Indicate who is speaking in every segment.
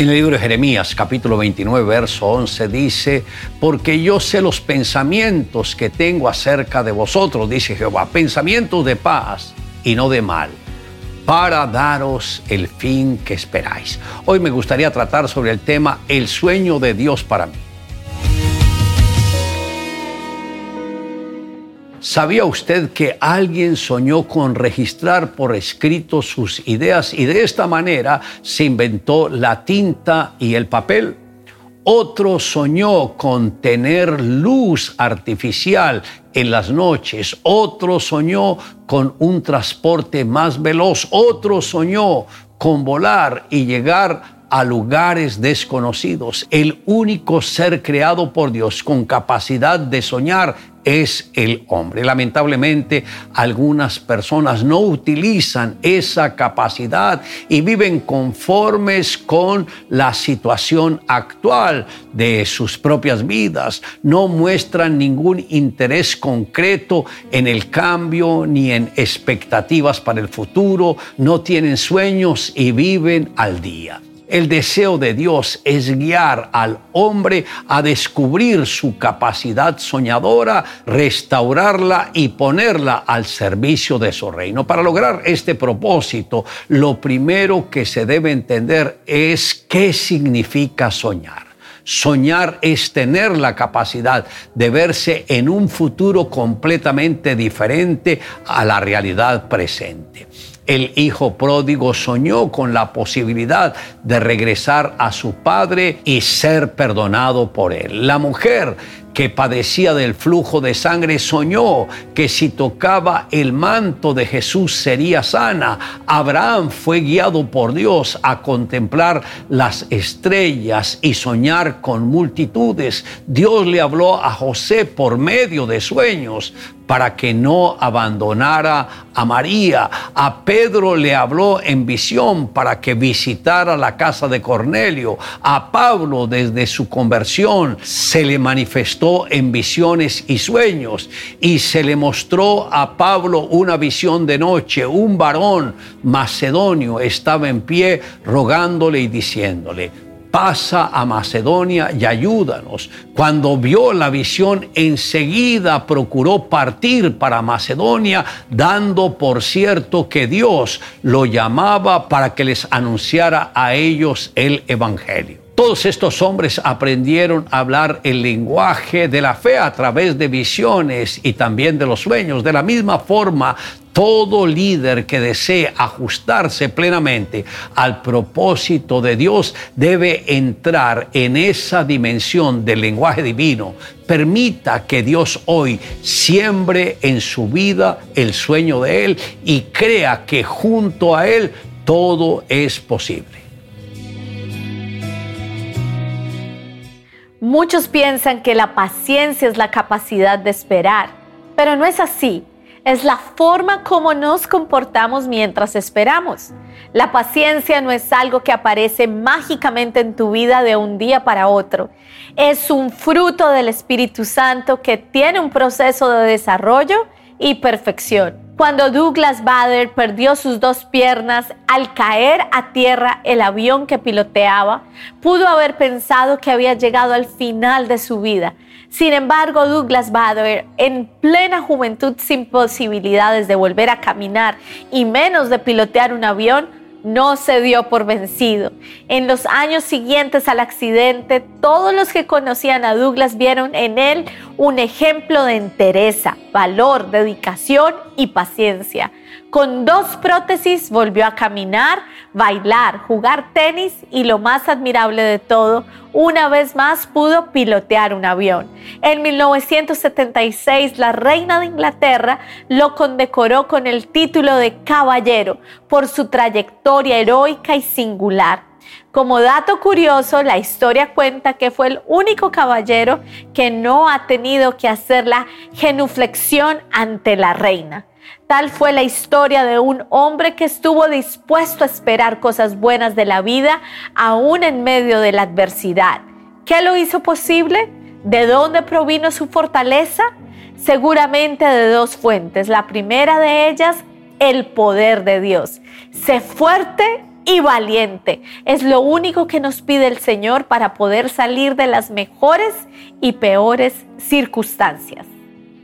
Speaker 1: En el libro de Jeremías, capítulo 29, verso 11, dice, porque yo sé los pensamientos que tengo acerca de vosotros, dice Jehová, pensamientos de paz y no de mal, para daros el fin que esperáis. Hoy me gustaría tratar sobre el tema el sueño de Dios para mí. ¿Sabía usted que alguien soñó con registrar por escrito sus ideas y de esta manera se inventó la tinta y el papel? Otro soñó con tener luz artificial en las noches. Otro soñó con un transporte más veloz. Otro soñó con volar y llegar a lugares desconocidos. El único ser creado por Dios con capacidad de soñar es el hombre. Lamentablemente, algunas personas no utilizan esa capacidad y viven conformes con la situación actual de sus propias vidas. No muestran ningún interés concreto en el cambio ni en expectativas para el futuro. No tienen sueños y viven al día. El deseo de Dios es guiar al hombre a descubrir su capacidad soñadora, restaurarla y ponerla al servicio de su reino. Para lograr este propósito, lo primero que se debe entender es qué significa soñar. Soñar es tener la capacidad de verse en un futuro completamente diferente a la realidad presente. El hijo pródigo soñó con la posibilidad de regresar a su padre y ser perdonado por él. La mujer que padecía del flujo de sangre soñó que si tocaba el manto de Jesús sería sana. Abraham fue guiado por Dios a contemplar las estrellas y soñar con multitudes. Dios le habló a José por medio de sueños para que no abandonara a María. A Pedro le habló en visión para que visitara la casa de Cornelio. A Pablo desde su conversión se le manifestó en visiones y sueños y se le mostró a Pablo una visión de noche. Un varón macedonio estaba en pie rogándole y diciéndole, pasa a Macedonia y ayúdanos. Cuando vio la visión, enseguida procuró partir para Macedonia, dando por cierto que Dios lo llamaba para que les anunciara a ellos el Evangelio. Todos estos hombres aprendieron a hablar el lenguaje de la fe a través de visiones y también de los sueños. De la misma forma, todo líder que desee ajustarse plenamente al propósito de Dios debe entrar en esa dimensión del lenguaje divino. Permita que Dios hoy siembre en su vida el sueño de Él y crea que junto a Él todo es posible.
Speaker 2: Muchos piensan que la paciencia es la capacidad de esperar, pero no es así. Es la forma como nos comportamos mientras esperamos. La paciencia no es algo que aparece mágicamente en tu vida de un día para otro. Es un fruto del Espíritu Santo que tiene un proceso de desarrollo y perfección. Cuando Douglas Bader perdió sus dos piernas al caer a tierra el avión que piloteaba, pudo haber pensado que había llegado al final de su vida. Sin embargo, Douglas Bader, en plena juventud sin posibilidades de volver a caminar y menos de pilotear un avión, no se dio por vencido. En los años siguientes al accidente, todos los que conocían a Douglas vieron en él un ejemplo de entereza, valor, dedicación y paciencia. Con dos prótesis volvió a caminar, bailar, jugar tenis y lo más admirable de todo, una vez más pudo pilotear un avión. En 1976 la reina de Inglaterra lo condecoró con el título de caballero por su trayectoria heroica y singular. Como dato curioso, la historia cuenta que fue el único caballero que no ha tenido que hacer la genuflexión ante la reina. Tal fue la historia de un hombre que estuvo dispuesto a esperar cosas buenas de la vida aún en medio de la adversidad. ¿Qué lo hizo posible? ¿De dónde provino su fortaleza? Seguramente de dos fuentes. La primera de ellas, el poder de Dios. Sé fuerte y valiente. Es lo único que nos pide el Señor para poder salir de las mejores y peores circunstancias.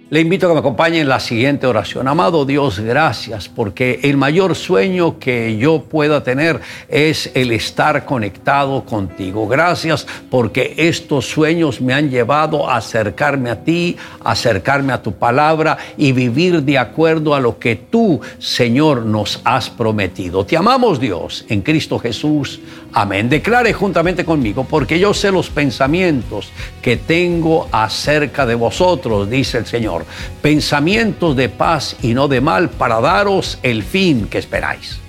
Speaker 1: Le invito a que me acompañe en la siguiente oración. Amado Dios, gracias porque el mayor sueño que yo pueda tener es el estar conectado contigo. Gracias porque estos sueños me han llevado a acercarme a ti, acercarme a tu palabra y vivir de acuerdo a lo que tú, Señor, nos has prometido. Te amamos Dios en Cristo Jesús. Amén. Declare juntamente conmigo porque yo sé los pensamientos que tengo acerca de vosotros, dice el Señor pensamientos de paz y no de mal para daros el fin que esperáis.